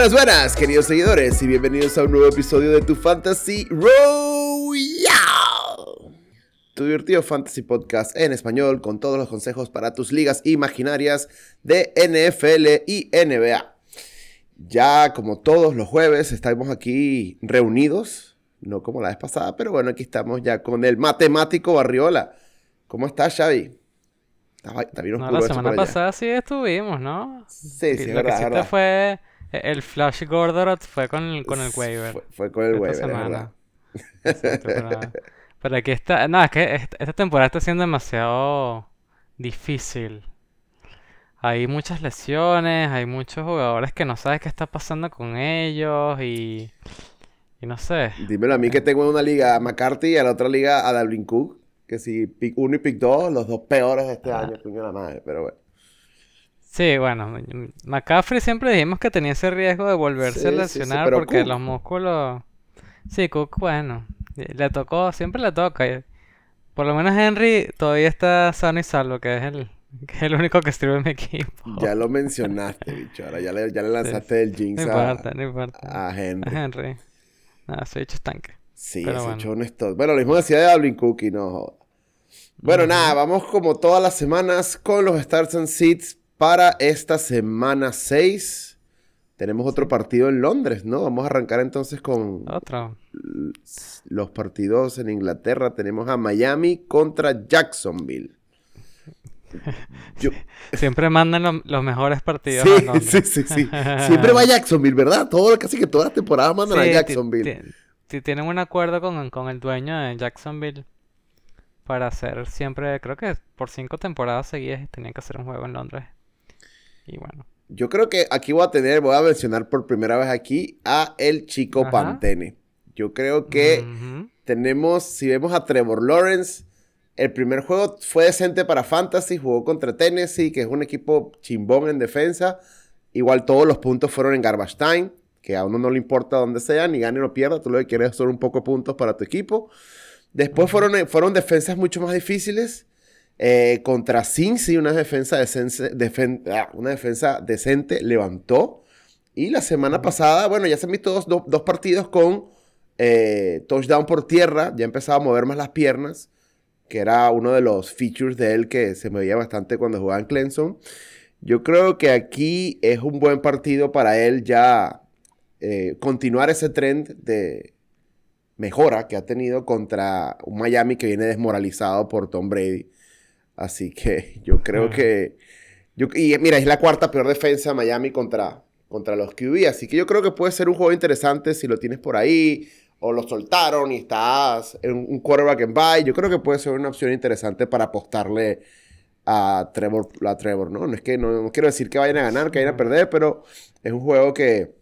Buenas, buenas, queridos seguidores, y bienvenidos a un nuevo episodio de tu Fantasy Royale. Tu divertido Fantasy Podcast en español con todos los consejos para tus ligas imaginarias de NFL y NBA. Ya como todos los jueves estamos aquí reunidos, no como la vez pasada, pero bueno, aquí estamos ya con el matemático Barriola. ¿Cómo estás, Xavi? Está, bien no, la semana pasada sí estuvimos, ¿no? Sí, sí, Lo verdad, que fue el Flash Gordon fue con el, con el waiver. Fue, con el waiver, verdad. pero, aquí está. No, es que esta temporada está siendo demasiado difícil. Hay muchas lesiones, hay muchos jugadores que no sabes qué está pasando con ellos y. Y no sé. Dímelo a mí que tengo en una liga a McCarthy y a la otra liga a Dalvin Cook. Que si pick 1 y pick 2, los dos peores de este ah. año, la madre, pero bueno. Sí, bueno, McCaffrey siempre dijimos que tenía ese riesgo de volverse a lesionar porque los músculos. Sí, Cook, bueno, le tocó, siempre le toca. Por lo menos Henry todavía está sano y salvo, que es el, que es el único que escribe en mi equipo. Ya lo mencionaste, bicho. Ahora ya le, ya le lanzaste el jinx no importa, no importa. a Henry. A Henry. Nada, soy hecho estanque. Sí, ese bueno. hecho honesto. Bueno, lo mismo decía de Alvin Cook y no. Bueno, nada, vamos como todas las semanas con los Starts and Seats para esta semana 6. Tenemos otro partido en Londres, ¿no? Vamos a arrancar entonces con los partidos en Inglaterra. Tenemos a Miami contra Jacksonville. Siempre mandan los mejores partidos. Sí, sí, sí, Siempre va a Jacksonville, ¿verdad? Todo, casi que todas las temporadas mandan a Jacksonville. Tienen un acuerdo con, con, el dueño de Jacksonville para hacer siempre, creo que por cinco temporadas seguidas tenían que hacer un juego en Londres. Y bueno. Yo creo que aquí voy a tener, voy a mencionar por primera vez aquí a el chico Pantene. Yo creo que tenemos, si vemos a Trevor Lawrence, el primer juego fue decente para Fantasy, jugó contra Tennessee, que es un equipo chimbón en defensa. Igual todos los puntos fueron en Garbage Time, que a uno no le importa dónde sea, ni gane o pierda, tú lo que quieres son un poco puntos para tu equipo. Después fueron, fueron defensas mucho más difíciles. Eh, contra Cincy, una defensa, ah, una defensa decente levantó. Y la semana pasada, bueno, ya se han visto dos, partidos con eh, touchdown por tierra. Ya empezaba a mover más las piernas, que era uno de los features de él que se movía bastante cuando jugaba en Clemson. Yo creo que aquí es un buen partido para él ya continuar ese trend de, mejora que ha tenido contra un Miami que viene desmoralizado por Tom Brady. Así que yo creo que... Yo, y mira, es la cuarta peor defensa de Miami contra, contra los QB. Así que yo creo que puede ser un juego interesante si lo tienes por ahí o lo soltaron y estás en un quarterback en bye. Yo creo que puede ser una opción interesante para apostarle a Trevor, a Trevor ¿no? No es que no, quiero decir que vayan a ganar, que vayan a perder, pero es un juego que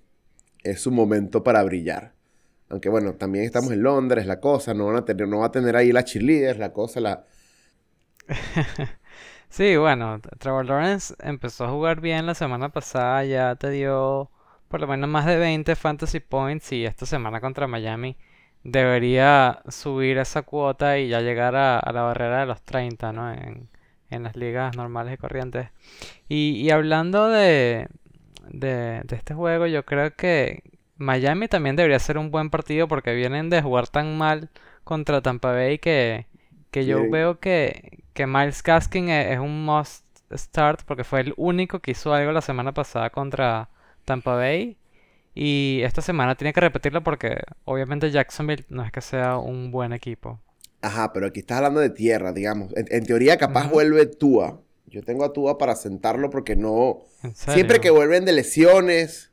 es un momento para brillar. Aunque bueno, también estamos en Londres, la cosa, no, van a tener, no va a tener ahí la cheerleaders, la cosa, la... sí, bueno, Trevor Lawrence empezó a jugar bien la semana pasada, ya te dio por lo menos más de 20 fantasy points y esta semana contra Miami debería subir esa cuota y ya llegar a, la barrera de los 30, ¿no? En, las ligas normales y corrientes. Y, hablando de, de, de este juego, yo creo que, Miami también debería ser un buen partido porque vienen de jugar tan mal contra Tampa Bay que, que yo veo que, que Miles Gaskin e, es, un must start porque fue el único que hizo algo la semana pasada contra Tampa Bay. Y esta semana tiene que repetirlo porque obviamente Jacksonville no es que sea un buen equipo. Ajá, pero aquí estás hablando de tierra, digamos. En, teoría capaz vuelve Tua. Yo tengo a Tua para sentarlo porque no... Siempre que vuelven de lesiones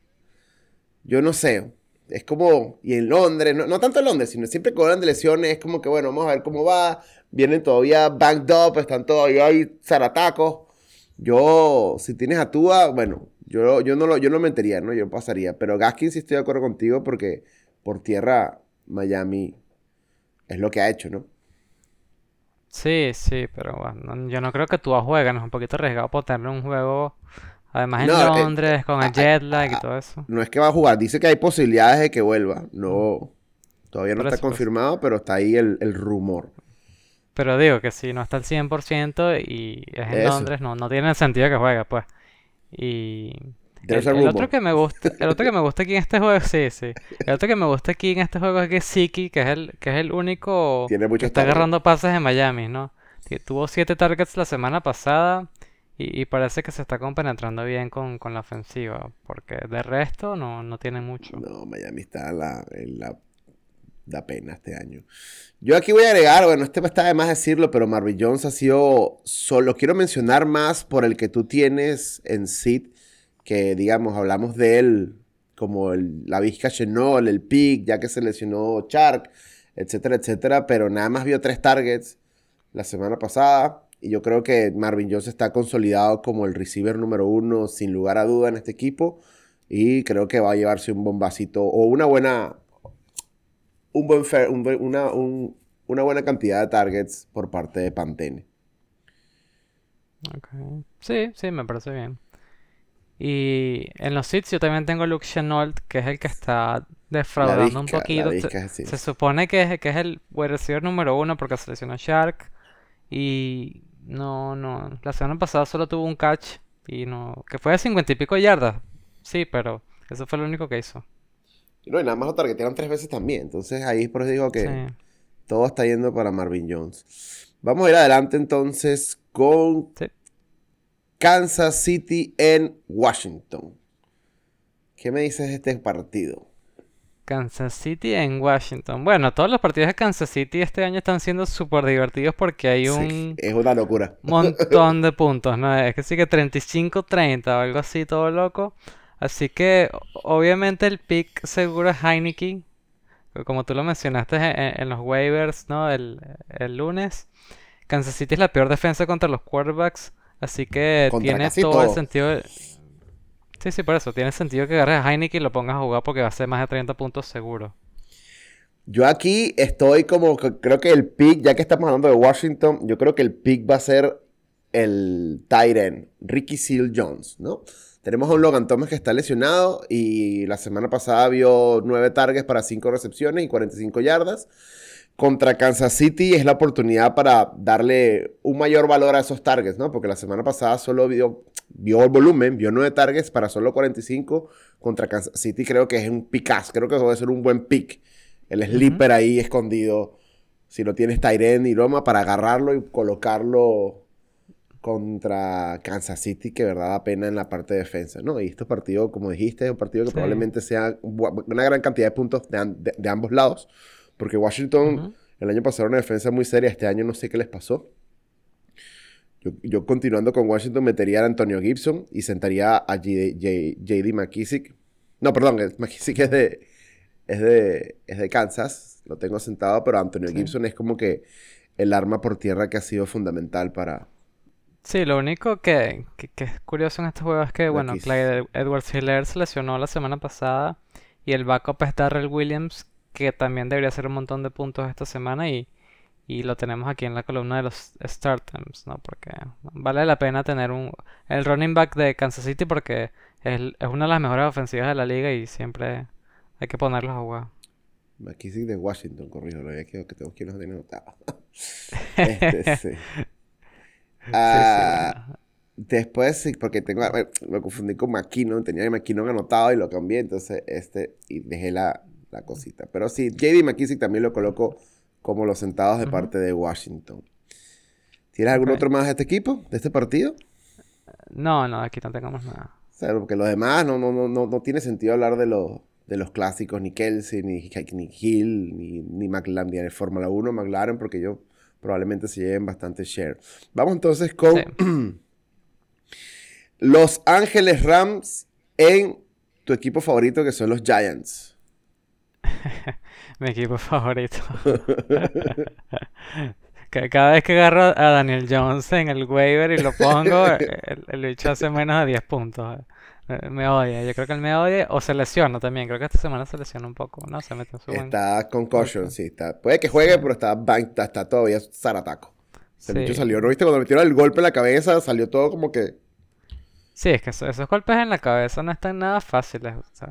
yo no sé. Es como, y en Londres, no, tanto en Londres, sino siempre que hablan de lesiones, es como que, bueno, vamos a ver cómo va. Vienen todavía banked up, están todavía ahí zaratacos. Yo, si tienes a Tua, bueno, yo, yo, no lo, yo no metería, ¿no? Yo pasaría. Pero Gaskin sí estoy de acuerdo contigo porque por tierra Miami es lo que ha hecho, ¿no? Sí, sí, pero bueno, yo no creo que Tua juegue, no es un poquito arriesgado por tener un juego Además en eh, Londres, con el jet lag y todo eso. No es que va a jugar, dice que hay posibilidades de que vuelva. No, todavía no está confirmado, pero está ahí el, rumor. Pero digo que si no está al 100% y es en Londres, no, no tiene sentido que juegue, pues. Y, El, otro que me gusta, el otro que me gusta aquí en este juego, sí, sí. El otro que me gusta aquí en este juego es que Siki, que es el, que es el único que está agarrando pases en Miami, ¿no? Tuvo siete targets la semana pasada y, parece que se está compenetrando bien con, la ofensiva, porque de resto no, no tiene mucho. No, Miami está en la, en la da pena este año. Yo aquí voy a agregar, bueno, este está de más decirlo, pero Marvin Jones ha sido, solo quiero mencionar más por el que tú tienes en Sid, que digamos, hablamos de él como el, la Vizca Chenol, el Pick, ya que se lesionó Shark, etcétera, etcétera, pero nada más vio tres targets la semana pasada. Y yo creo que Marvin Jones está consolidado como el receiver número uno, sin lugar a duda, en este equipo. Y creo que va a llevarse un bombacito o una buena, un buen una, una buena cantidad de targets por parte de Pantene. Sí, sí, me parece bien. Y en los sits yo también tengo Luke Chenault, que es el que está defraudando un poquito. se, supone que es, que es el receiver número uno porque seleccionó Shark. Y no, no. La semana pasada solo tuvo un catch. Y no. Que fue de cincuenta y pico yardas. Sí, pero eso fue lo único que hizo. Y no, y nada más lo targetearon tres veces también. Entonces ahí por eso digo que todo está yendo para Marvin Jones. Vamos a ir adelante entonces con Kansas City en Washington. ¿Qué me dices de este partido? Kansas City en Washington. Bueno, todos los partidos de Kansas City este año están siendo súper divertidos porque hay un... es una locura. Montón de puntos, ¿no? Es que sí que 35-30 o algo así, todo loco. Así que obviamente el pick seguro es Heineken. Como tú lo mencionaste en, los waivers, ¿no? El, el, lunes. Kansas City es la peor defensa contra los quarterbacks. Así que tiene todo, el sentido... Sí, sí, por eso. Tiene sentido que agarres a Heineken y lo pongas a jugar porque va a ser más de 30 puntos seguro. Yo aquí estoy como, creo que el pick, ya que estamos hablando de Washington, yo creo que el pick va a ser el Tyren, Ricky Seal Jones, ¿no? Tenemos a un Logan Thomas que está lesionado y la semana pasada vio nueve targets para cinco recepciones y 45 yardas. Contra Kansas City es la oportunidad para darle un mayor valor a esos targets, ¿no? Porque la semana pasada solo vio, vio el volumen, vio nueve targets para solo 45. Contra Kansas City creo que es un picaz, creo que puede ser un buen pick. El sleeper ahí escondido. Si lo tienes Tyren y Roma para agarrarlo y colocarlo contra Kansas City, que verdad da pena en la parte de defensa, ¿no? Y este partido, como dijiste, es un partido que probablemente sea una gran cantidad de puntos de, ambos lados, porque Washington el año pasado era una defensa muy seria, este año no sé qué les pasó. Yo, continuando con Washington metería a Antonio Gibson y sentaría a JD McKissick. No, perdón, McKissick es de, es de, es de Kansas, lo tengo sentado, pero Antonio Gibson es como que el arma por tierra que ha sido fundamental para, Sí, lo único que, es curioso en este juego es que, bueno, Clyde Edwards Hiller se lesionó la semana pasada y el backup es Darrell Williams, que también debería hacer un montón de puntos esta semana y, lo tenemos aquí en la columna de los starters, ¿no? Porque vale la pena tener un el running back de Kansas City porque es, es una de las mejores ofensivas de la liga y siempre hay que ponerlos a jugar. McKissick de Washington, corrijo, lo había quedado que tengo que no tiene notado. este, sí. Ah, después, sí, porque tengo, me confundí con McKinnon, tenía McKinnon anotado y lo cambié, entonces este, y dejé la, la cosita. Pero sí, JD McKissick también lo coloco como los sentados de parte de Washington. ¿Tienes algún otro más de este equipo, de este partido? No, no, aquí no tengamos nada. O sea, porque los demás no, no, no, no, tiene sentido hablar de los, de los clásicos, ni Kelsey, ni, ni Hill, ni, ni McLaren, ni Fórmula 1, McLaren, porque yo probablemente se lleven bastante share. Vamos entonces con Los Ángeles Rams en tu equipo favorito que son los Giants. Mi equipo favorito. Cada vez que agarro a Daniel Jones en el waiver y lo pongo, el, el bicho hace menos de 10 puntos. Me odia, yo creo que él me odia o se lesiona también. Creo que esta semana se lesiona un poco, ¿no? Se mete en su Está con caution, sí. Está... Puede que juegue, pero está, está, todavía zarataco. El sí. salió, ¿no viste? Cuando metieron el golpe en la cabeza, salió todo como que. Sí, es que esos, golpes en la cabeza no están nada fáciles. O sea,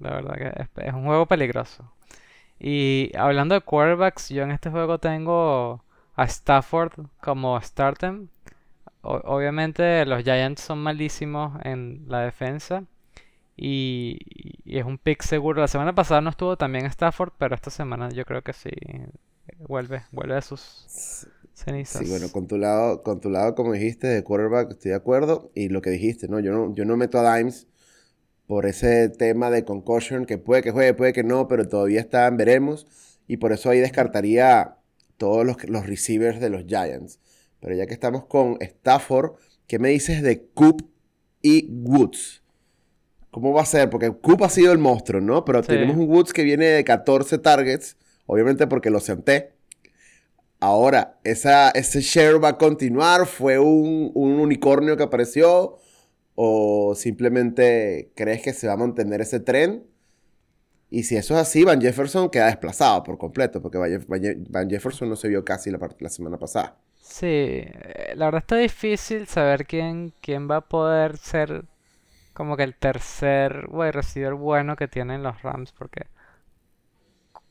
la verdad que es, un juego peligroso. Y hablando de quarterbacks, yo en este juego tengo a Stafford como startem obviamente los Giants son malísimos en la defensa. Y, es un pick seguro. La semana pasada no estuvo también Stafford, pero esta semana yo creo que sí. Vuelve, vuelve a sus cenizas. Sí, bueno, con tu lado, con tu lado, como dijiste, de quarterback, estoy de acuerdo. Y lo que dijiste, ¿no? Yo no, yo no meto a Dimes por ese tema de concussion, que puede que juegue, puede que no, pero todavía están, veremos. Y por eso ahí descartaría todos los, los receivers de los Giants. Pero ya que estamos con Stafford, ¿qué me dices de Coop y Woods? ¿Cómo va a ser? Porque Coop ha sido el monstruo, ¿no? Pero tenemos un Woods que viene de 14 targets, obviamente porque lo senté. Ahora, esa, ese share va a continuar. ¿Fue un, un unicornio que apareció? ¿O simplemente crees que se va a mantener ese tren? Y si eso es así, Van Jefferson queda desplazado por completo, porque Van Jefferson no se vio casi la, la semana pasada. Sí, eh, la verdad está difícil saber quién, quién va a poder ser como que el tercer wide receiver bueno que tienen los Rams, porque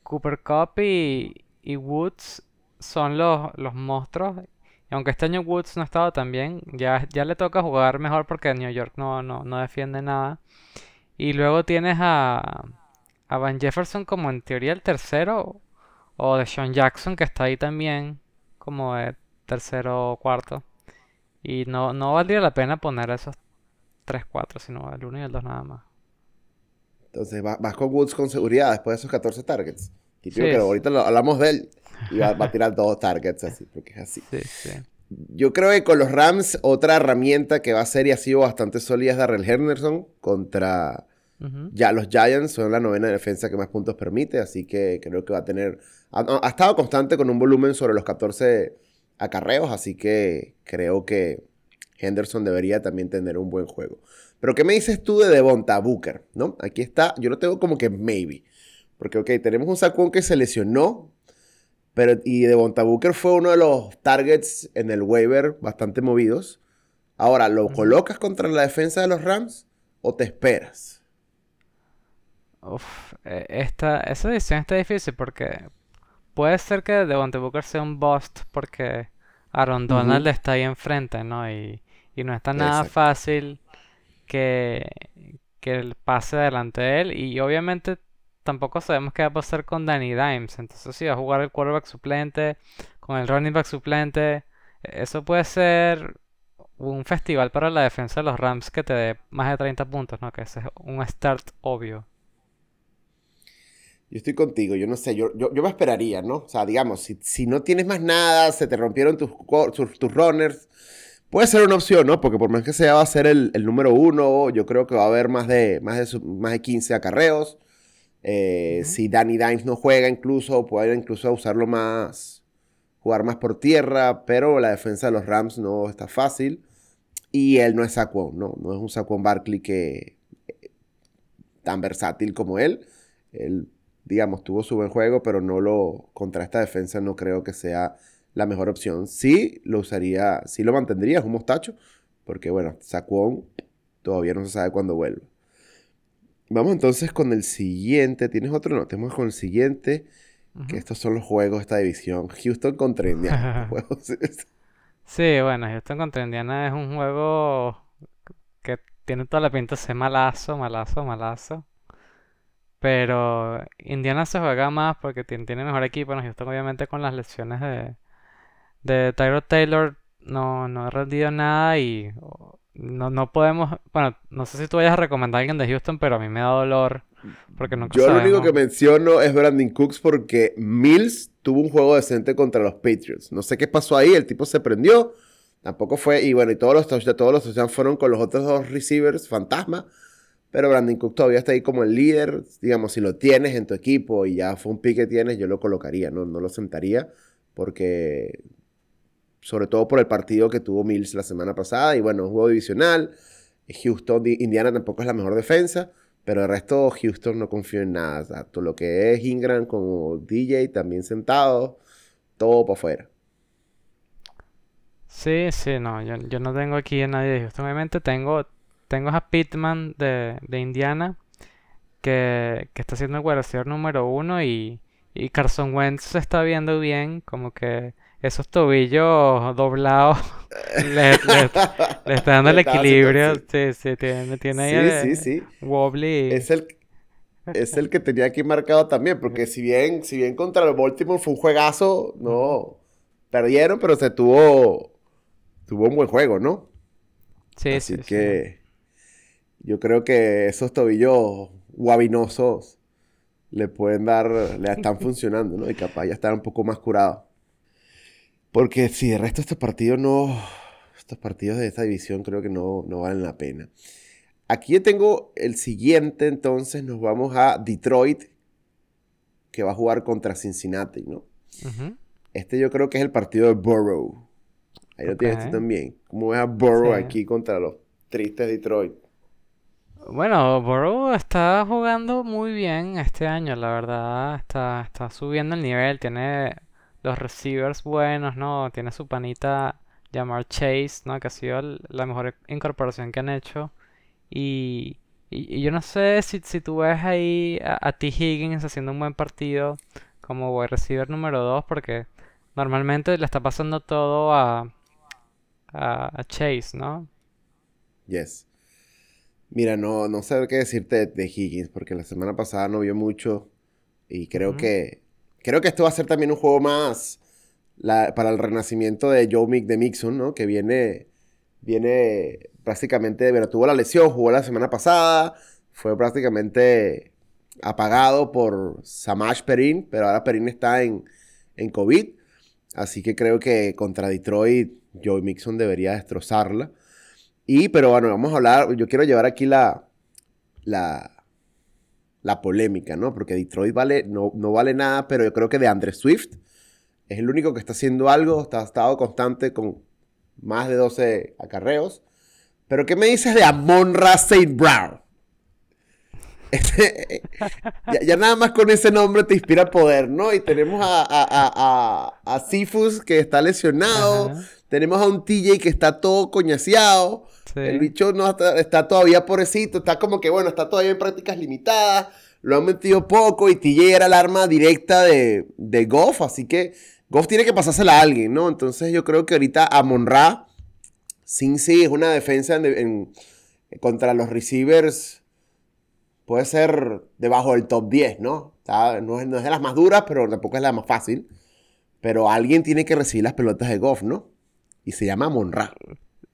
Cooper Cup y, Woods son los, los monstruos. Y aunque este año Woods no ha estado tan bien, ya, ya le toca jugar mejor porque New York no, no, no defiende nada. Y luego tienes a, a Van Jefferson como en teoría el tercero, o de Sean Jackson que está ahí también como de tercero o cuarto. Y no, no valdría la pena poner esos 3, 4, sino el 1 y el 2 nada más. Entonces vas con Woods con seguridad después de esos 14 targets. Y que ahorita hablamos de él y va, a tirar dos targets así, porque es así. Yo creo que con los Rams, otra herramienta que va a ser y ha sido bastante sólida es Darrell Henderson contra ya, los Giants son la novena defensa que más puntos permite, así que creo que va a tener... Ha, estado constante con un volumen sobre los 14 acarreos, así que creo que Henderson debería también tener un buen juego. Pero ¿qué me dices tú de Devonta Booker? ¿No? Aquí está, yo lo tengo como que maybe. Porque, ok, tenemos un Saquon que se lesionó, pero, y Devonta Booker fue uno de los targets en el waiver bastante movidos. Ahora, ¿lo colocas contra la defensa de los Rams o te esperas? Uf, e, esta, esa decisión está difícil porque puede ser que Devontae Booker sea un bust porque Aaron Donald está ahí enfrente, ¿no? Y, y no está nada fácil que, que él pase delante de él. Y obviamente tampoco sabemos qué va a pasar con Danny Dimes. Entonces, si va a jugar el quarterback suplente, con el running back suplente, eso puede ser un festival para la defensa de los Rams que te dé más de 30 puntos, ¿no? Que ese es un start obvio. Yo estoy contigo, yo no sé, yo, yo, me esperaría, ¿no? O sea, digamos, si, si no tienes más nada, se te rompieron tus, tus, runners, puede ser una opción, ¿no? Porque por más que sea va a ser el, el número uno, yo creo que va a haber más de, más de, más de 15 acarreos. Eh, si Danny Dimes no juega incluso, puede incluso usarlo más, jugar más por tierra, pero la defensa de los Rams no está fácil. Y él no es Saquon, ¿no? No es un Saquon Barkley que eh, tan versátil como él. Él digamos, tuvo su buen juego, pero no lo, contra esta defensa no creo que sea la mejor opción. Sí lo usaría, sí lo mantendría, es un mostacho, porque bueno, Saquon todavía no se sabe cuándo vuelve. Vamos entonces con el siguiente. ¿Tienes otro? No, tenemos con el siguiente. Que estos son los juegos de esta división. Houston contra Indiana. sí, bueno, Houston contra Indiana es un juego que tiene toda la pinta de ser malazo, malazo, malazo. Pero Indiana se juega más porque tiene mejor equipo. ¿no? Houston obviamente con las lesiones de, de Tyrod Taylor no, no ha rendido nada y no, no podemos... Bueno, no sé si tú vayas a recomendar a alguien de Houston, pero a mí me da dolor porque nunca Yo lo único que menciono es Brandon Cooks porque Mills tuvo un juego decente contra los Patriots. No sé qué pasó ahí, el tipo se prendió. Tampoco fue... Y bueno, y todos los touchdowns, todos los touchdowns fueron con los otros dos receivers, fantasma. Pero Brandon Cook todavía está ahí como el líder. Digamos, si lo tienes en tu equipo y ya fue un pick que tienes, yo lo colocaría, no, no lo sentaría. Porque, sobre todo por el partido que tuvo Mills la semana pasada. Y bueno, un juego divisional. Houston, Indiana tampoco es la mejor defensa. Pero el resto, Houston no confío en nada. Exacto. Lo que es Ingram como DJ también sentado, todo para afuera. Sí, sí, no, yo, yo no tengo aquí a nadie de Houston. Obviamente tengo, tengo a Pittman de, Indiana, que, está siendo el receiver número uno y, y Carson Wentz se está viendo bien, como que esos tobillos doblados Le, está dando el equilibrio. Sí, sí, tiene, tiene ahí. Sí, sí, sí. Wobbly. Es el, es el que tenía aquí marcado también, porque si bien, si bien contra el Baltimore fue un juegazo, no. Perdieron, pero se tuvo. Tuvo un buen juego, ¿no? Sí, Así sí. que. Yo creo que esos tobillos guabinosos le pueden dar. Le están funcionando, ¿no? Y capaz ya estar un poco más curado. Porque si de resto estos partidos no. Estos partidos de esta división creo que no, no valen la pena. Aquí yo tengo el siguiente, entonces nos vamos a Detroit, que va a jugar contra Cincinnati, ¿no? Este yo creo que es el partido de Burrow. Ahí lo tienes tú también. ¿Cómo ves a Burrow aquí contra los tristes Detroit? Bueno, Burrow está jugando muy bien este año, la verdad. Está, está subiendo el nivel, tiene los receivers buenos, ¿no? Tiene su panita llamar Chase, ¿no? Que ha sido la mejor incorporación que han hecho. Y, yo no sé si, si tú ves ahí a, T. Higgins haciendo un buen partido como wide receiver número 2, porque normalmente le está pasando todo a, a, Chase, ¿no? Yes. Mira, no, no sé qué decirte de, Higgins, porque la semana pasada no vio mucho. Y creo que Creo que esto va a ser también un juego más para el renacimiento de Joe Mick de Mixon, ¿no? Que viene, viene prácticamente, bueno, tuvo la lesión, jugó la semana pasada, fue prácticamente apagado por Samash Perin, pero ahora Perin está en, en COVID. Así que creo que contra Detroit, Joe Mixon debería destrozarla. Y, pero bueno, vamos a hablar, yo quiero llevar aquí la, la, la polémica, ¿no? Porque Detroit vale, no, no vale nada, pero yo creo que de Andre Swift es el único que está haciendo algo, está, ha estado constante con más de 12 acarreos. Pero ¿qué me dices de Amon Ra St. Brown? Este, ya, nada más con ese nombre te inspira poder, ¿no? Y tenemos a, a, a, Sifus que está lesionado, tenemos a un TJ que está todo coñaseado, el bicho no está, todavía pobrecito, está como que, bueno, está todavía en prácticas limitadas, lo han metido poco y TJ era el arma directa de, de Goff, así que Goff tiene que pasársela a alguien, ¿no? Entonces yo creo que ahorita a Monra, sin sí, es una defensa contra los receivers, puede ser debajo del top 10, ¿no? no, es, no es de las más duras, pero tampoco es la más fácil. Pero alguien tiene que recibir las pelotas de Goff, ¿no? Y se llama Monra.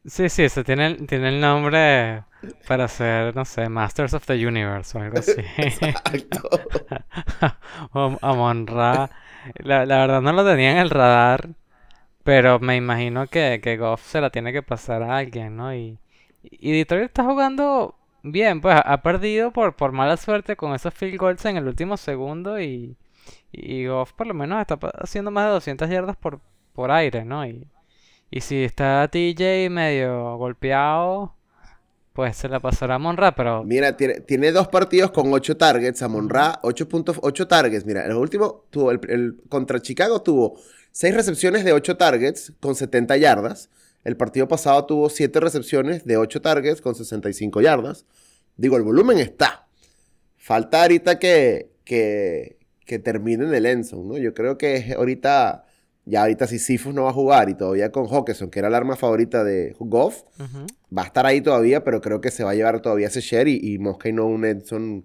Sí, sí, eso tiene, tiene el nombre para ser, no sé, Masters of the Universe o algo así. Exacto. Amon Ra. La, la, verdad no lo tenía en el radar, pero me imagino que, que Goff se la tiene que pasar a alguien, ¿no? Y, y Detroit está jugando bien, pues ha perdido por, por mala suerte con esos field goals en el último segundo y, y Goff por lo menos está haciendo más de 200 yardas por, por aire, ¿no? Y, y si está TJ medio golpeado, pues se la pasará a Monra, pero... Mira, tiene, tiene dos partidos con ocho targets. A Monra, 8.8 targets. Mira, el último tuvo, el, contra Chicago tuvo seis recepciones de 8 targets con 70 yardas. El partido pasado tuvo siete recepciones de 8 targets con 65 yardas. Digo, el volumen está. Falta ahorita que, que, que terminen el Enson, ¿no? Yo creo que ahorita ya ahorita si Sifus no va a jugar y todavía con Hawkinson, que era el arma favorita de Goff, va a estar ahí todavía, pero creo que se va a llevar todavía ese share y, y Mosca y no un Edson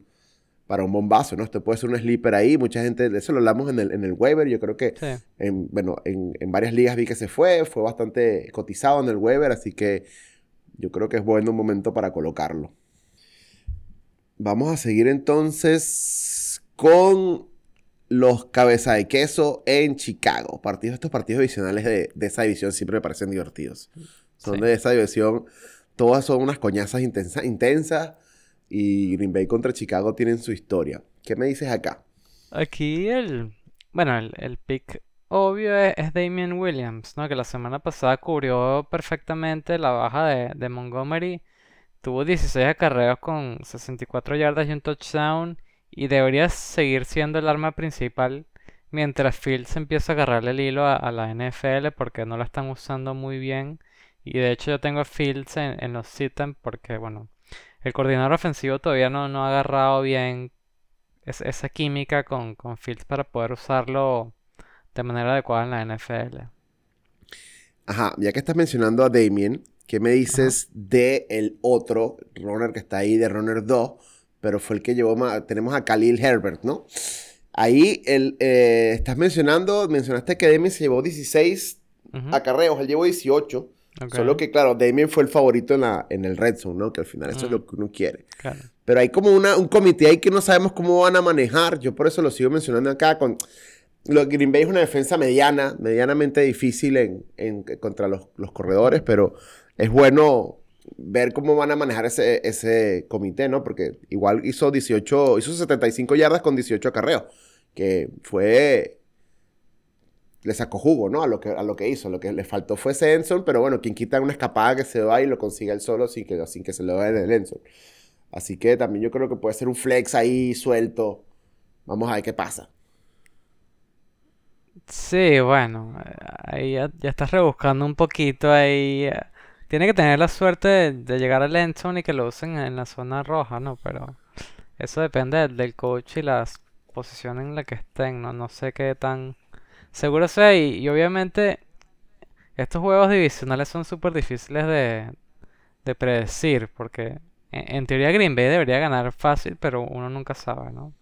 para un bombazo, ¿no? Esto puede ser un sleeper ahí, mucha gente, de eso lo hablamos en el, en el waiver, yo creo que, en, bueno, en, varias ligas vi que se fue, fue bastante cotizado en el waiver, así que yo creo que es bueno un momento para colocarlo. Vamos a seguir entonces con los cabeza de queso en Chicago. Partidos, estos partidos divisionales de, esa división siempre me parecen divertidos. Son de esa división, todas son unas coñazas intensas y Green Bay contra Chicago tienen su historia. ¿Qué me dices acá? Aquí el, bueno, el, pick obvio es, Damien Williams, ¿no? Que la semana pasada cubrió perfectamente la baja de, de Montgomery. Tuvo 16 acarreos con 64 yardas y un touchdown y debería seguir siendo el arma principal mientras Fields empieza a agarrarle el hilo a, la NFL porque no la están usando muy bien. Y de hecho yo tengo a Fields en, los sitem porque, bueno, el coordinador ofensivo todavía no, no ha agarrado bien esa química con, con Fields para poder usarlo de manera adecuada en la NFL. Ajá, ya que estás mencionando a Damien, ¿qué me dices de el otro runner que está ahí, de runner 2? Pero fue el que llevó más. Tenemos a Khalil Herbert, ¿no? Ahí el, eh, estás mencionando, mencionaste que Damien se llevó 16 acarreos, él llevó 18. Solo que, claro, Damien fue el favorito en, la, en el Red Zone, ¿no? Que al final eso es lo que uno quiere. Claro. Pero hay como una, un comité ahí que no sabemos cómo van a manejar. Yo por eso lo sigo mencionando acá. Con, lo, Green Bay es una defensa mediana, medianamente difícil en, contra los, corredores, pero es bueno ver cómo van a manejar ese, ese comité, ¿no? Porque igual hizo 18, hizo 75 yardas con 18 acarreos, que fue le sacó jugo, ¿no? A lo que, a lo que hizo. Lo que le faltó fue ese Enson, pero bueno, quien quita una escapada que se va y lo consiga él solo sin que, que se lo vaya el Enson. Así que también yo creo que puede ser un flex ahí suelto. Vamos a ver qué pasa. Sí, bueno, ahí ya, estás rebuscando un poquito ahí. Tiene que tener la suerte de, llegar al Enson y que lo usen en la zona roja, ¿no? Pero eso depende del, coach y la posición en la que estén, ¿no? No sé qué tan seguro sea y, obviamente estos juegos divisionales son súper difíciles de, de predecir porque en, teoría Green Bay debería ganar fácil, pero uno nunca sabe, ¿no?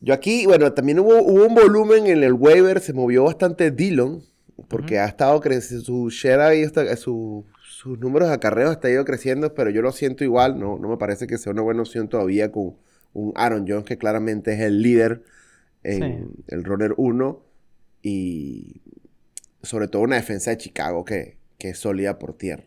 Yo aquí, bueno, también hubo, un volumen en el waiver, se movió bastante Dillon, porque ha estado creciendo, su share ahí, su, sus números de acarreos ha ido creciendo, pero yo lo siento igual, no, no me parece que sea una buena opción todavía con un Aaron Jones, que claramente es el líder en el runner 1, y sobre todo una defensa de Chicago que, que es sólida por tierra.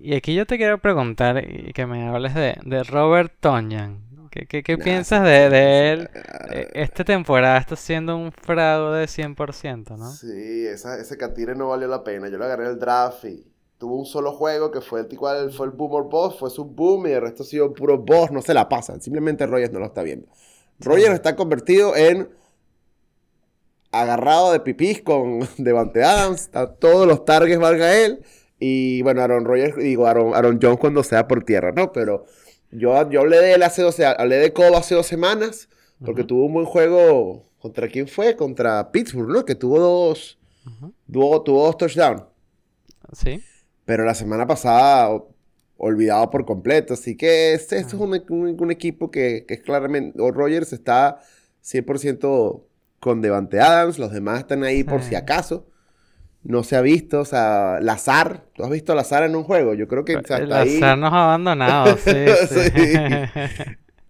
Y aquí yo te quiero preguntar que me hables de, Robert Tonyan. ¿Qué, qué, piensas de, él? Eh, esta temporada está siendo un fraude 100%, ¿no? Sí, ese catire no valió la pena. Yo lo agarré en el draft y tuvo un solo juego que fue el cual fue el boomer boss, fue su boom y el resto ha sido puro boss, no se la pasan. Simplemente Rogers no lo está viendo. Rogers está convertido en agarrado de pipís con Devante Adams, todos los targets valga él y bueno, Aaron Rodgers, digo, Aaron, Aaron Jones cuando sea por tierra, ¿no? Pero yo, yo hablé de él hace dos, hablé de Cobb hace dos semanas, porque tuvo un buen juego. ¿Contra quién fue? Contra Pittsburgh, ¿no? Que tuvo dos, tuvo, dos touchdowns. Sí. Pero la semana pasada olvidado por completo. Así que este, este es un, un, equipo que, que, es claramente. O Rogers está 100% con Devante Adams. Los demás están ahí por si acaso no se ha visto, o sea, Lazar, ¿tú has visto a Lazar en un juego? Yo creo que hasta Lazar nos ha abandonado, sí,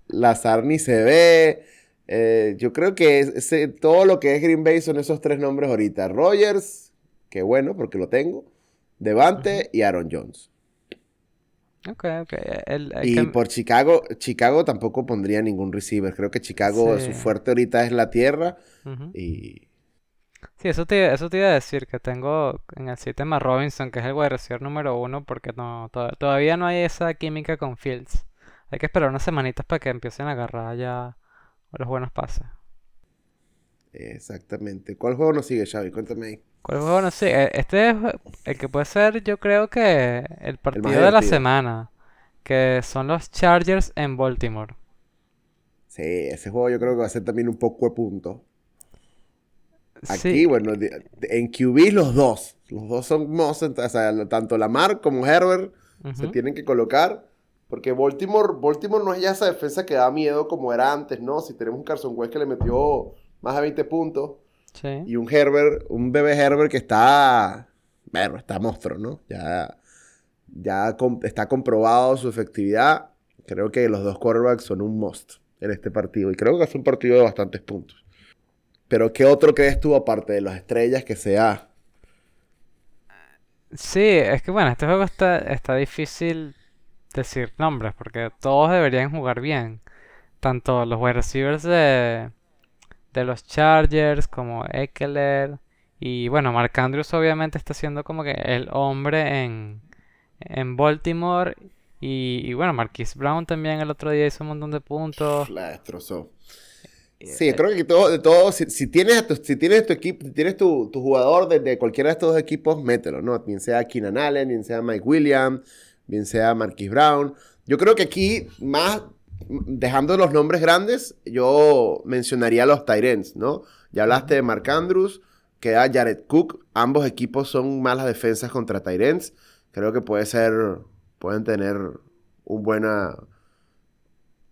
Lazar ni se ve. Eh, yo creo que todo lo que es Green Bay son esos tres nombres ahorita. Rogers, que bueno, porque lo tengo. Devante y Aaron Jones. Ok, ok. y por Chicago, Chicago tampoco pondría ningún receiver. Creo que Chicago, su fuerte ahorita es la tierra. Y Sí, eso te, eso te iba a decir, que tengo en el sistema Robinson, que es el wide receiver número uno, porque no, todavía no hay esa química con Fields. Hay que esperar unas semanitas para que empiecen a agarrar ya los buenos pases. Exactamente. ¿Cuál juego nos sigue, Xavi? Cuéntame ahí. ¿Cuál juego nos sigue? Este es el que puede ser, yo creo que el partido de la semana, que son los Chargers en Baltimore. Sí, ese juego yo creo que va a ser también un poco de punto. Aquí, bueno, en QB los dos. Los dos son most, o sea, tanto Lamar como Herbert se tienen que colocar. Porque Baltimore, Baltimore no es ya esa defensa que da miedo como era antes, ¿no? Si tenemos un Carson West que le metió más de 20 puntos. Y un Herbert, un bebé Herbert que está, bueno, está monstruo, ¿no? Ya, ya está comprobado su efectividad. Creo que los dos quarterbacks son un must en este partido. Y creo que es un partido de bastantes puntos. Pero ¿qué otro crees tú aparte de las estrellas que sea? Sí, es que bueno, este juego está, está difícil decir nombres porque todos deberían jugar bien. Tanto los wide receivers de, de los Chargers como Eckler. Y bueno, Mark Andrews obviamente está siendo como que el hombre en, en Baltimore. Y, y bueno, Marquise Brown también el otro día hizo un montón de puntos. La destrozó. Sí, creo que todo, de todo, si, tienes tu, si tienes tu equipo, si tienes tu, jugador de, cualquiera de estos dos equipos, mételo, ¿no? Bien sea Keenan Allen, bien sea Mike Williams, bien sea Marquis Brown. Yo creo que aquí, más dejando los nombres grandes, yo mencionaría a los Tyrants, ¿no? Ya hablaste de Mark Andrews, queda Jared Cook. Ambos equipos son malas defensas contra Tyrants. Creo que puede ser, pueden tener un buena,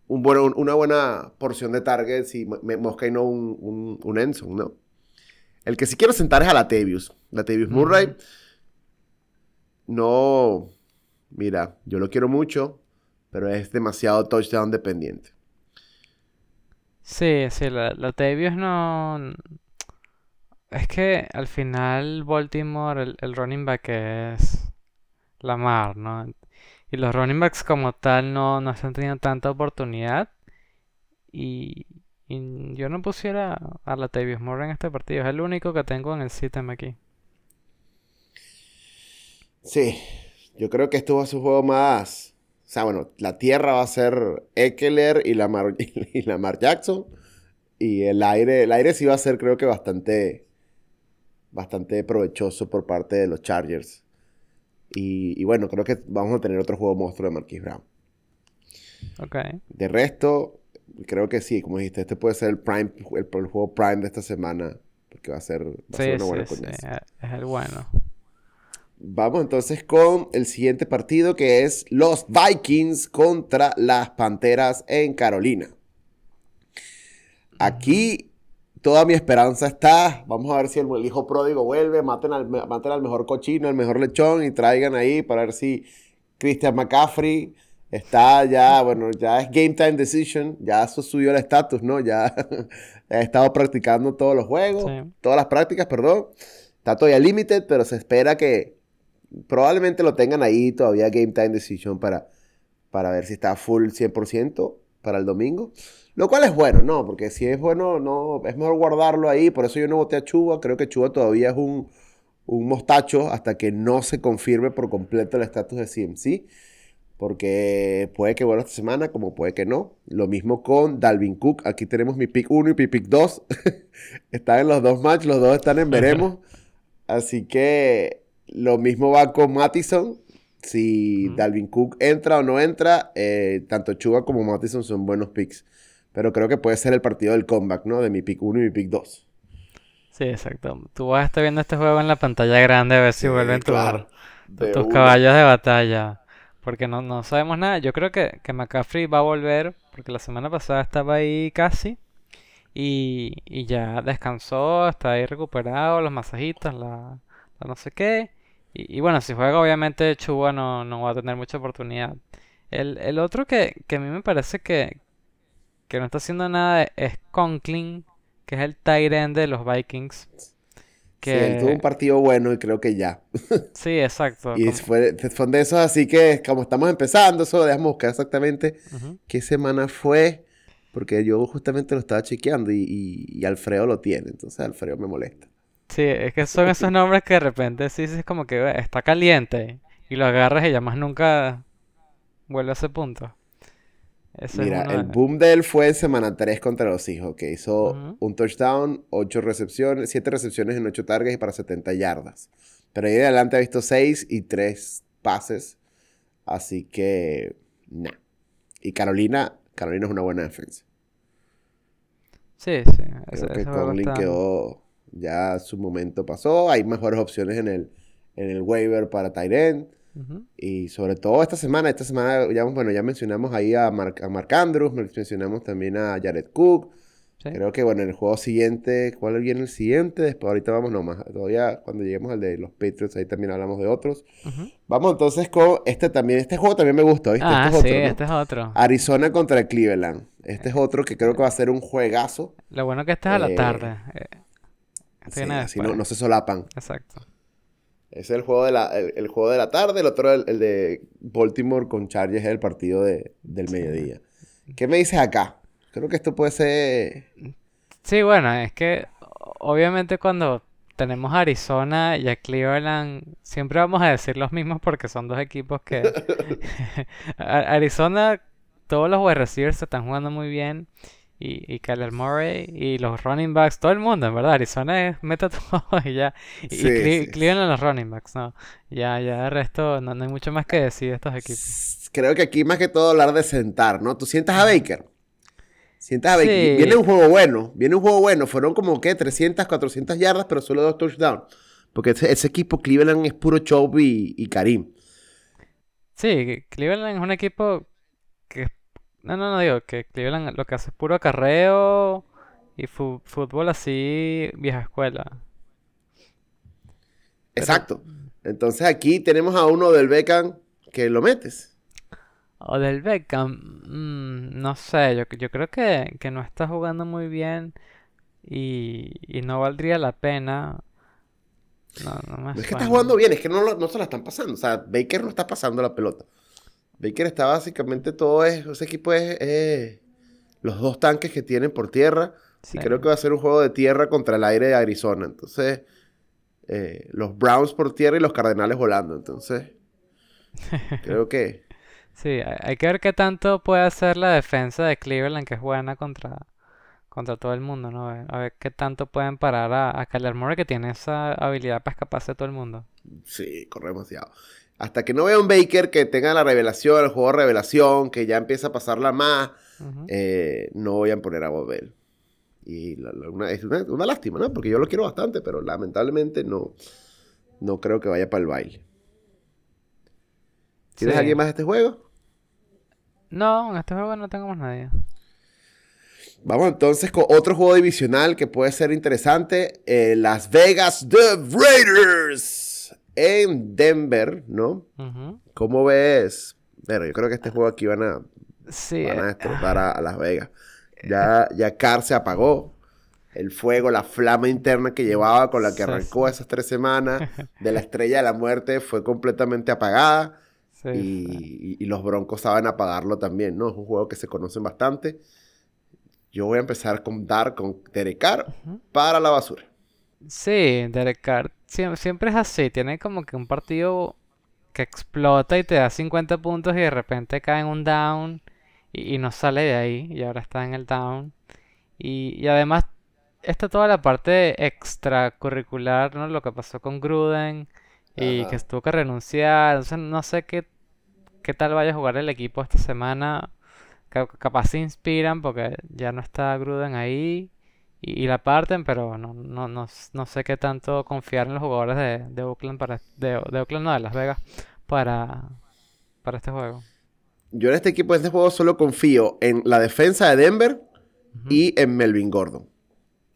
un bueno, una buena porción de targets y Mosca y no un, un, un Enson, ¿no? El que sí quiero sentar es a Latavius. Latavius Murray. No. Mira, yo lo quiero mucho, pero es demasiado touchdown dependiente. Sí, sí, Latavius no. Es que al final Baltimore, el, el running back es Lamar, ¿no? Y los running backs como tal no, no están teniendo tanta oportunidad. Y, yo no pusiera a la Tavius Moore en este partido. Es el único que tengo en el sistema aquí. Sí, yo creo que esto va a ser juego más. O sea, bueno, la tierra va a ser Eckler y Lamar, y Lamar Jackson. Y el aire, el aire sí va a ser, creo que bastante, bastante provechoso por parte de los Chargers. Y, bueno, creo que vamos a tener otro juego monstruo de Marquis Brown. Ok. De resto, creo que sí, como dijiste, este puede ser el prime, el, juego prime de esta semana. Porque va a ser, una buena sí, es el bueno. Vamos entonces con el siguiente partido que es los Vikings contra las Panteras en Carolina. Aquí toda mi esperanza está. Vamos a ver si el, hijo pródigo vuelve, maten al, maten al mejor cochino, el mejor lechón y traigan ahí para ver si Christian McCaffrey está ya, bueno, ya es game time decision, ya eso subió el estatus, ¿no? Ya he estado practicando todos los juegos, todas las prácticas, perdón. Está todavía limited, pero se espera que probablemente lo tengan ahí todavía game time decision para, para ver si está full 100% para el domingo. Lo cual es bueno, ¿no? Porque si es bueno, no, es mejor guardarlo ahí. Por eso yo no voté a Chuba. Creo que Chuba todavía es un, mostacho hasta que no se confirme por completo el estatus de CMC. Porque puede que vuelva esta semana, como puede que no. Lo mismo con Dalvin Cook. Aquí tenemos mi pick 1 y mi pick 2. están en los dos matches, los dos están en veremos. Así que lo mismo va con Mattison. Si Dalvin Cook entra o no entra, eh, tanto Chuba como Mattison son buenos picks. Pero creo que puede ser el partido del comeback, ¿no? De mi pick 1 y mi pick 2. Sí, exacto. Tú vas a estar viendo este juego en la pantalla grande a ver si vuelven tus caballos de batalla. Porque no, no, sabemos nada. Yo creo que, que, McCaffrey va a volver, porque la semana pasada estaba ahí casi. Y, y ya descansó, está ahí recuperado, los masajitos, la, no sé qué. Y, bueno, si juega obviamente Chuba no, no va a tener mucha oportunidad. El, el otro que, que a mí me parece que, que no está haciendo nada es Conklin, que es el tight end de los Vikings. Que... Sí, tuvo un partido bueno y creo que ya. sí, exacto. y fue, de esos, así que como estamos empezando, eso dejamos buscar exactamente qué semana fue, porque yo justamente lo estaba chequeando y, Alfredo lo tiene, entonces Alfredo me molesta. Sí, es que son esos nombres que de repente sí es como que está caliente y lo agarras y ya más nunca vuelve a ese punto. Mira, el boom de él fue en semana 3 contra los hijos, que hizo un touchdown, 8 recepciones, 7 recepciones en 8 targets y para 70 yardas. Pero ahí de adelante ha visto 6 y 3 pases. Así que, nah. Y Carolina, Carolina es una buena defensa. Sí, sí. Creo que Conley quedó, ya su momento pasó. Hay mejores opciones en el, en el waiver para Tyrant. Y sobre todo esta semana, esta semana ya, bueno, ya mencionamos ahí a Mark, a Mark Andrews, mencionamos también a Jared Cook. Creo que bueno, en el juego siguiente, ¿cuál viene el siguiente? Después ahorita vamos nomás, todavía cuando lleguemos al de los Patriots, ahí también hablamos de otros. Vamos entonces con este también, este juego también me gustó, ¿viste? Ah, este es otro, este es otro. Arizona contra Cleveland. Este es otro que creo que va a ser un juegazo. Lo bueno que este es a la eh, tarde. Eh, así no, no se solapan. Exacto. Es el juego de la, el, juego de la tarde, el otro, el, de Baltimore con Chargers, es el partido de, del mediodía. ¿Qué me dices acá? Creo que esto puede ser... Sí, bueno, es que obviamente cuando tenemos a Arizona y a Cleveland, siempre vamos a decir los mismos porque son dos equipos que... Arizona, todos los wide receivers se están jugando muy bien y, y Kyler Murray y los running backs, todo el mundo, en verdad. Arizona es meta todo y ya. Y, Cleveland los running backs, ¿no? Ya, ya de resto no, hay mucho más que decir de estos equipos. Creo que aquí más que todo hablar de sentar, ¿no? Tú sientas a Baker. Sientas a Baker. Viene un juego bueno, viene un juego bueno. Fueron como que 300, 400 yardas, pero solo dos touchdowns. Porque ese, equipo Cleveland es puro Chop y, Karim. Sí, Cleveland es un equipo que... No, no, no digo que Cleveland lo que hace es puro acarreo y fútbol así vieja escuela. Exacto. Entonces aquí tenemos a uno del Beckham que lo metes. O del Beckham, mm, no sé, yo, yo creo que, no está jugando muy bien y, no valdría la pena. No, no, es que está jugando bien, es que no, no se la están pasando. O sea, Baker no está pasando la pelota. Baker está básicamente todo es, ese equipo es, los dos tanques que tienen por tierra. Y creo que va a ser un juego de tierra contra el aire de Arizona. Entonces, eh, los Browns por tierra y los Cardenales volando. Entonces, creo que... Sí, hay que ver qué tanto puede hacer la defensa de Cleveland, que es buena contra, contra todo el mundo, ¿no? A ver qué tanto pueden parar a, a Kyler Murray, que tiene esa habilidad para escaparse de todo el mundo. Sí, corre demasiado. Hasta que no vea un Baker que tenga la revelación, el juego de revelación, que ya empieza a pasarla más, eh, no voy a poner a Bobel. Y es una, lástima, ¿no? Porque yo lo quiero bastante, pero lamentablemente no, no creo que vaya para el baile. ¿Tienes alguien más de este juego? No, en este juego no tengo más nadie. Vamos entonces con otro juego divisional que puede ser interesante. Eh, Las Vegas The Raiders en Denver, ¿no? ¿Cómo ves? Pero yo creo que este juego aquí van a, sí, van a eh, a Las Vegas. Ya, ya Car se apagó. El fuego, la flama interna que llevaba con la que arrancó esas tres semanas de la estrella de la muerte fue completamente apagada. y, los broncos saben apagarlo también, ¿no? Es un juego que se conocen bastante. Yo voy a empezar con dar con Derek Carr para la basura. Sí, Derek Carr siempre, siempre, es así. Tiene como que un partido que explota y te da 50 puntos y de repente cae en un down y, no sale de ahí y ahora está en el down. Y, además está toda la parte extracurricular, ¿no? Lo que pasó con Gruden y que tuvo que renunciar. Entonces no sé qué, qué tal vaya a jugar el equipo esta semana. Capaz se inspiran porque ya no está Gruden ahí y, la parten, pero no, no, no, no, sé qué tanto confiar en los jugadores de, de Oakland para de, de Oakland no de Las Vegas para, para este juego yo en este equipo, en este juego, solo confío en la defensa de Denver y en Melvin Gordon.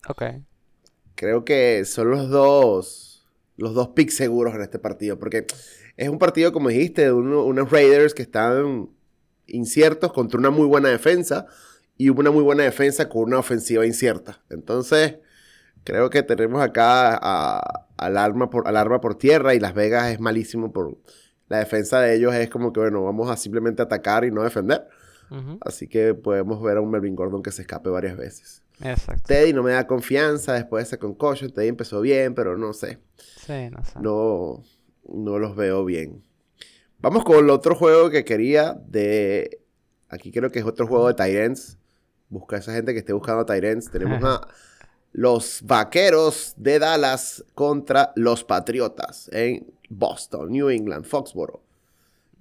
Ok. Creo que son los dos, los dos picks seguros en este partido, porque es un partido, como dijiste, de unos Raiders que están inciertos contra una muy buena defensa y una muy buena defensa con una ofensiva incierta. Entonces, creo que tenemos acá al, arma por, al arma por tierra y Las Vegas es malísimo por la defensa de ellos es como que, bueno, vamos a simplemente atacar y no defender. Así que podemos ver a un Melvin Gordon que se escape varias veces. Exacto. Teddy no me da confianza después de ese concussion. Teddy empezó bien, pero no sé. Sí, no sé. No, no los veo bien. Vamos con el otro juego que quería de... Aquí creo que es otro juego de Tyrants. Busca a esa gente que esté buscando Tyrants. Tenemos a los Vaqueros de Dallas contra los Patriotas en Boston, New England, Foxboro.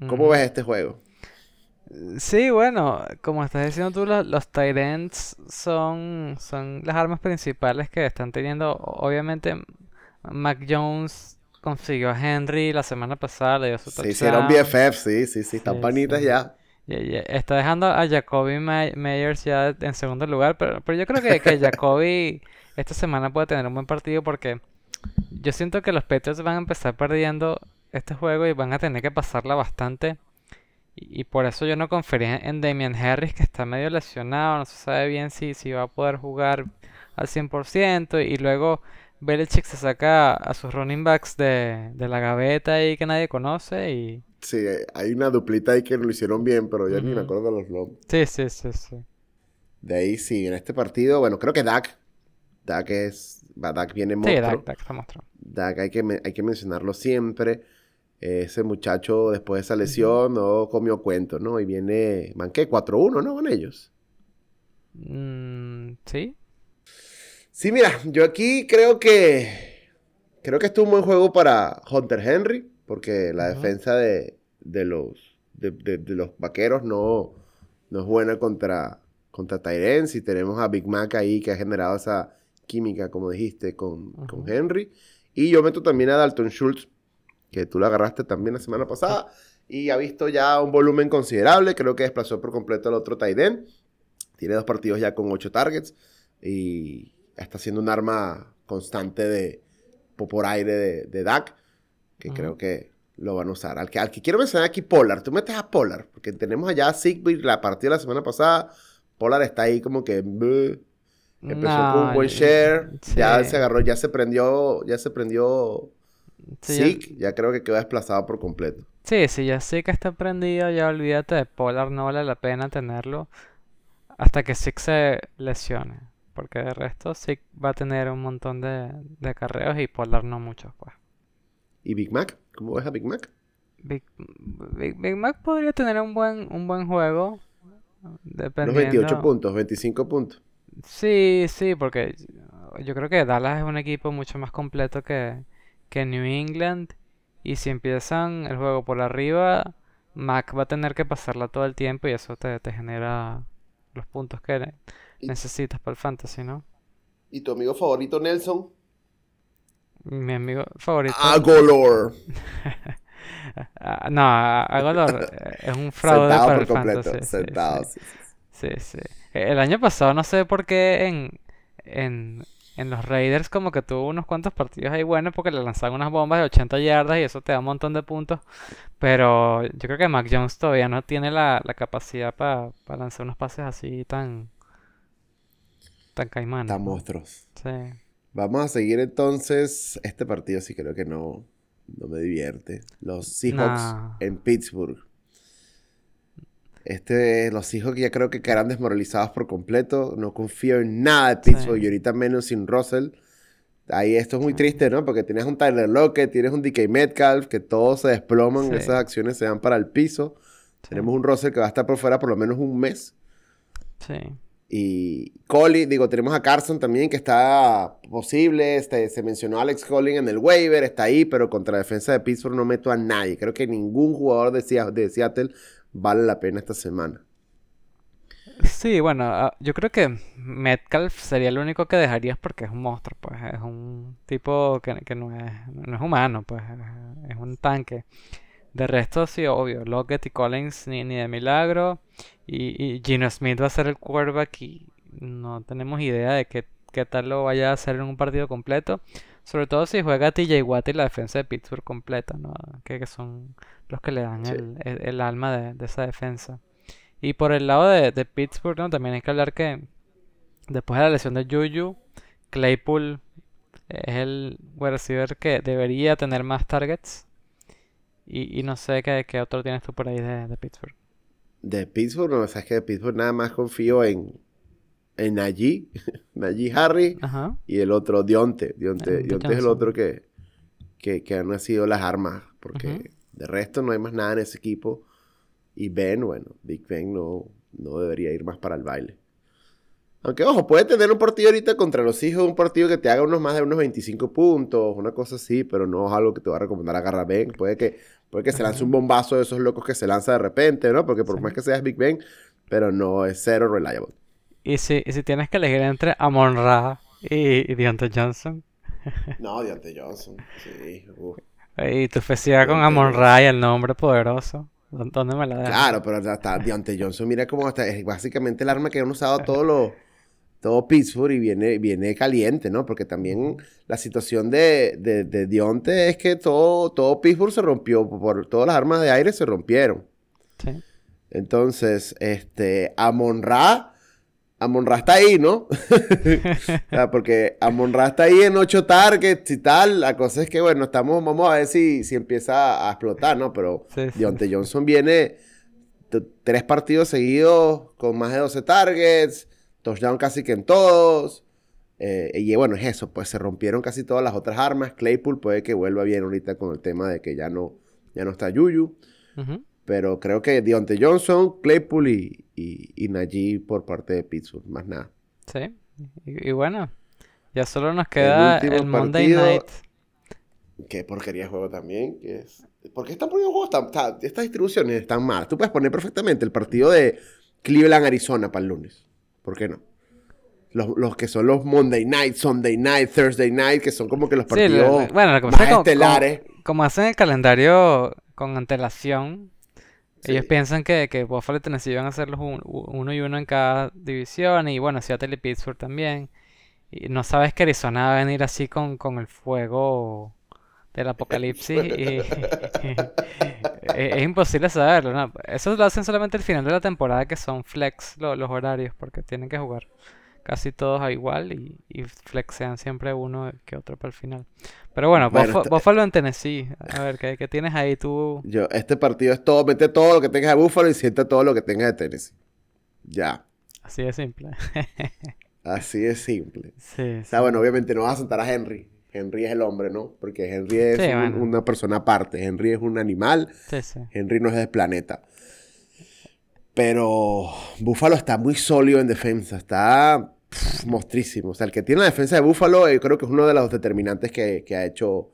¿Cómo ves este juego? Sí, bueno, como estás diciendo tú, los, los son, son las armas principales que están teniendo. Obviamente, Mac Jones consiguió a Henry la semana pasada, le dio su Sí, hicieron BFF, sí, sí, sí, están panitas ya. Está dejando a Jacoby Meyers ya en segundo lugar, pero, pero yo creo que, que Jacoby esta semana puede tener un buen partido porque yo siento que los Patriots van a empezar perdiendo este juego y van a tener que pasarla bastante. Y, por eso yo no confiaría en Damian Harris, que está medio lesionado, no se sabe bien si, si va a poder jugar al 100%. Y luego Belichick se saca a sus running backs de, la gaveta ahí que nadie conoce. y... Sí, hay una duplita ahí que lo hicieron bien, pero ya ni me acuerdo de los nombres. Sí, sí, sí, sí. De ahí sí, en este partido, bueno, creo que Dak. Dak es Dak viene monstruo. Sí, Dak, hay que, hay que mencionarlo siempre. Ese muchacho después de esa lesión no comió cuento, ¿no? Y viene, manqué 4-1, ¿no? Con ellos. Mm, sí. Sí, mira, yo aquí creo que creo que esto es un buen juego para Hunter Henry, porque la defensa de, los de, los vaqueros no, no es buena contra, contra Tyrens y tenemos a Big Mac ahí que ha generado esa química, como dijiste, con, con Henry. Y yo meto también a Dalton Schultz, que tú lo agarraste también la semana pasada y ha visto ya un volumen considerable. Creo que desplazó por completo al otro Tyden. Tiene dos partidos ya con ocho targets y está siendo un arma constante de por aire de, de Dak, que creo que lo van a usar. Al que, al que quiero mencionar aquí, Polar. Tú metes a Polar, porque tenemos allá a la partida de la semana pasada. Polar está ahí como que... empezó con un buen share. Ya se agarró, ya se prendió, ya se prendió Sí, ya... creo que quedó desplazado por completo. Sí, sí, ya sé que está prendido, ya olvídate de Polar, no vale la pena tenerlo hasta que Zeke se lesione. Porque de resto Zeke va a tener un montón de, de carreos y Polar no muchos, pues. ¿Y Big Mac? ¿Cómo ves a Big Mac? Big, Big, Mac podría tener un buen, un buen juego. Dependiendo... Los 28 puntos, 25 puntos. Sí, sí, porque yo creo que Dallas es un equipo mucho más completo que, que New England. Y si empiezan el juego por arriba, Mac va a tener que pasarla todo el tiempo y eso te, genera los puntos que necesitas para el fantasy, ¿no? ¿Y tu amigo favorito Nelson? Mi amigo favorito. Agolor. Ah, no, Agolor eh, es un fraude para el fantasy. Sentado, sí, sí, sí. El año pasado no sé por qué en, en en los Raiders como que tuvo unos cuantos partidos ahí buenos porque le lanzaban unas bombas de 80 yardas y eso te da un montón de puntos. Pero yo creo que Mac Jones todavía no tiene la, capacidad para lanzar unos pases así tan... tan caimán. Tan monstruos. Sí. Vamos a seguir entonces este partido, sí creo que no, no me divierte. Los Seahawks en Pittsburgh. Este, los hijos que ya creo que quedarán desmoralizados por completo. No confío en nada de Pittsburgh y ahorita menos sin Russell. Ahí esto es muy triste, ¿no? Porque tienes un Tyler Lockett, tienes un DK Metcalf, que todos se desploman, esas acciones se van para el piso. Tenemos un Russell que va a estar por fuera por lo menos un mes. Sí. Y Collie, digo, tenemos a Carson también, que está posible. Este, se mencionó a Alex Collin en el waiver, está ahí, pero contra la defensa de Pittsburgh no meto a nadie. Creo que ningún jugador de Seattle vale la pena esta semana. Sí, bueno, ah, yo creo que Metcalf sería el único que dejarías porque es un monstruo, pues es un tipo que, no, es, no es humano, pues es un tanque. De resto, sí, obvio, Lockett y Collins ni, ni de milagro. Y, y, Gino Smith va a ser el quarterback y no tenemos idea de qué, qué tal lo vaya a hacer en un partido completo. Sobre todo si juega TJ Watt y la defensa de Pittsburgh completa, ¿no? Que, son los que le dan el, alma de, esa defensa. Y por el lado de, Pittsburgh, ¿no? También hay que hablar que después de la lesión de Juju, Claypool es el wide receiver que debería tener más targets. Y, no sé qué, qué, otro tienes tú por ahí de, Pittsburgh. De Pittsburgh, no, sabes que de Pittsburgh nada más confío en Najee, Najee Harry y el otro Dionte. Dionte, Dionte es el otro que, que, que, han nacido las armas, porque de resto no hay más nada en ese equipo. Y Ben, bueno, Big Ben no, no debería ir más para el baile. Aunque, ojo, puede tener un partido ahorita contra los hijos, un partido que te haga unos más de unos 25 puntos, una cosa así, pero no es algo que te va a recomendar agarrar Ben. Puede que, puede que se lance un bombazo de esos locos que se lanza de repente, ¿no? Porque por más que seas Big Ben, pero no es cero reliable. ¿Y si, si tienes que elegir entre Amon Ra y, Deontay Johnson? no, Deontay Johnson, sí. Y tu felicidad con Amon Ra y el nombre poderoso. ¿Dónde me la dejas? Claro, pero hasta Deontay Johnson, mira cómo está. Es básicamente el arma que han usado todos los todo Pittsburgh y viene, viene caliente, ¿no? Porque también la situación de, de, de Dionte es que todo, todo Pittsburgh se rompió, por todas las armas de aire se rompieron. Sí. Entonces, este, Amon Ra Amon está ahí, ¿no? porque Amon está ahí en ocho targets y tal. La cosa es que, bueno, estamos, vamos a ver si, si empieza a explotar, ¿no? Pero Deontay Johnson viene tres partidos seguidos con más de 12 targets, touchdown casi que en todos. Eh, y bueno, es eso, pues se rompieron casi todas las otras armas. Claypool puede que vuelva bien ahorita con el tema de que ya no, ya no está Yuyu. Pero creo que Deontay Johnson, Claypool y, y, Najee por parte de Pittsburgh, más nada. Sí, y, bueno, ya solo nos queda el, Monday Night. Qué porquería de juego también. Que es... ¿Por qué están poniendo juegos tan, Estas distribuciones están malas. Tú puedes poner perfectamente el partido de Cleveland-Arizona para el lunes. ¿Por qué no? Los, que son los Monday Night, Sunday Night, Thursday Night, que son como que los partidos bueno, más estelares. Como, hacen el calendario con antelación, ellos piensan que, que Buffalo y Tennessee van a ser los uno y uno en cada división, y bueno, Seattle y Pittsburgh también. Y no sabes que Arizona va a venir así con, con el fuego del apocalipsis y, es, imposible saberlo, ¿no? Eso lo hacen solamente al final de la temporada que son flex los horarios porque tienen que jugar casi todos a igual y, y, flexean siempre uno que otro para el final. Pero bueno, bueno Buffalo en Tennessee. A ver, ¿qué, ¿qué, tienes ahí tú? Yo, este partido es todo, mete todo lo que tengas de Buffalo y siente todo lo que tengas de Tennessee. Ya. Así de simple. Así de simple. Sí, O sea, bueno, obviamente no vas a sentar a Henry. Henry es el hombre, ¿no? Porque Henry es una persona aparte. Henry es un animal. Sí, sí. Henry no es del planeta. Pero Buffalo está muy sólido en defensa. Está mostrísimo. O sea, el que tiene la defensa de Buffalo, yo creo que es uno de los determinantes que, ha hecho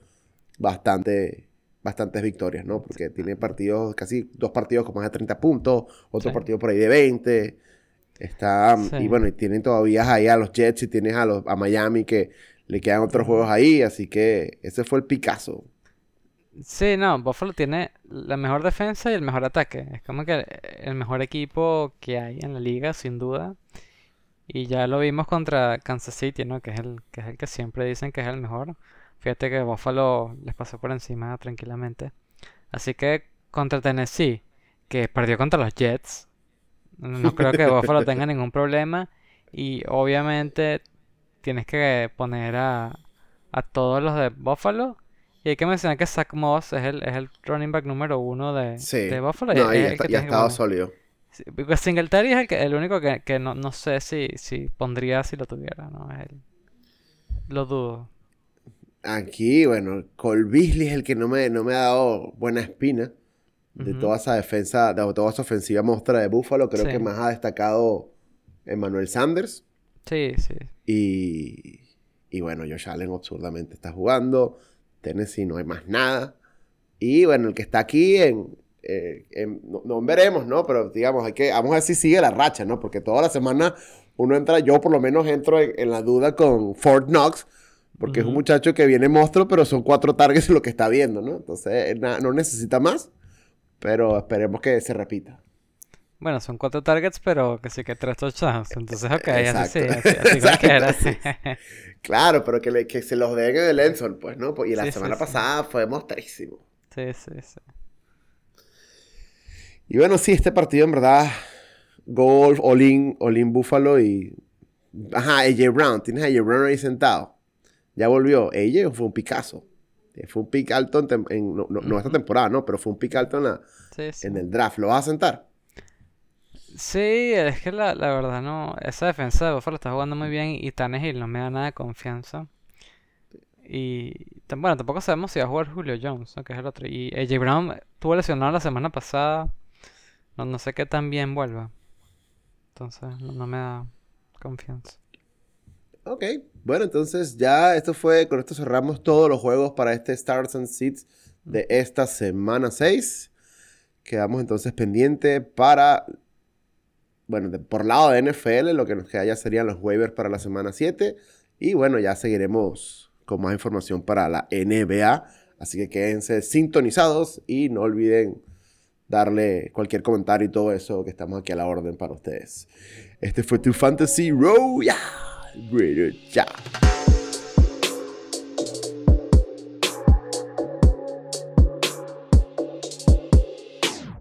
bastante, bastantes victorias, ¿no? Porque tiene partidos, casi dos partidos con más de 30 puntos, otro partido por ahí de 20. Está, y bueno, y tienen todavía ahí a los Jets y tienes a, los, a Miami que le quedan otros juegos ahí, así que ese fue el Picasso. Sí, no, Buffalo tiene la mejor defensa y el mejor ataque. Es como que el mejor equipo que hay en la liga, sin duda. Y ya lo vimos contra Kansas City, ¿no? Que es el que, es el que siempre dicen que es el mejor. Fíjate que Buffalo les pasó por encima tranquilamente. Así que contra Tennessee, que perdió contra los Jets, no creo que Buffalo tenga ningún problema. Y obviamente tienes que poner a, a todos los de Buffalo. Y hay que mencionar que Zach Moss es el, es el running back número uno de, de Buffalo. No, y, ha estado sólido. Singletary es el, que, el único que, que no, no, sé si, si pondría si lo tuviera, ¿no? El, lo dudo. Aquí, bueno, Cole Beasley es el que no me, no me ha dado buena espina de toda esa defensa, de toda esa ofensiva muestra de Buffalo. Creo que más ha destacado Emmanuel Sanders. Sí, sí. Y, y bueno, Josh Allen absurdamente está jugando. Tennessee no hay más nada. Y bueno, el que está aquí en, eh, no, veremos, ¿no? Pero digamos, hay que, vamos a ver si sigue la racha, ¿no? Porque toda la semana uno entra, yo por lo menos entro en, la duda con Fort Knox, porque es un muchacho que viene monstruo, pero son cuatro targets lo que está viendo, ¿no? Entonces, no necesita más, pero esperemos que se repita. Bueno, son cuatro targets, pero que sí que tres touchdowns. Entonces, ok, así sí, así, así, Claro, pero que, que se los den en el Enson, pues, ¿no? Y la semana pasada fue mostrísimo. Sí, sí, sí. Y bueno, sí, este partido en verdad, Golf, Olin, Olin Buffalo y... Ajá, AJ Brown, tienes a AJ Brown ahí sentado. Ya volvió. AJ fue un Picasso. Fue un pick alto en, no, esta temporada, no, pero fue un pick alto en, la, en el draft. ¿Lo vas a sentar? Sí, es que la, la verdad no. Esa defensa de Buffalo está jugando muy bien y Tannehill no me da nada de confianza. Y bueno, tampoco sabemos si va a jugar Julio Jones, que es el otro. Y AJ Brown tuvo lesionado la semana pasada. No, no sé qué tan bien vuelva. Entonces, no, me da confianza. Ok, bueno, entonces ya esto fue, con esto cerramos todos los juegos para este Stars and Seeds de esta semana 6. Quedamos entonces pendiente para bueno, por lado de NFL, lo que nos queda ya serían los waivers para la semana 7. Y bueno, ya seguiremos con más información para la NBA. Así que quédense sintonizados y no olviden darle cualquier comentario y todo eso que estamos aquí a la orden para ustedes. Este fue tu Fantasy Row. Yeah.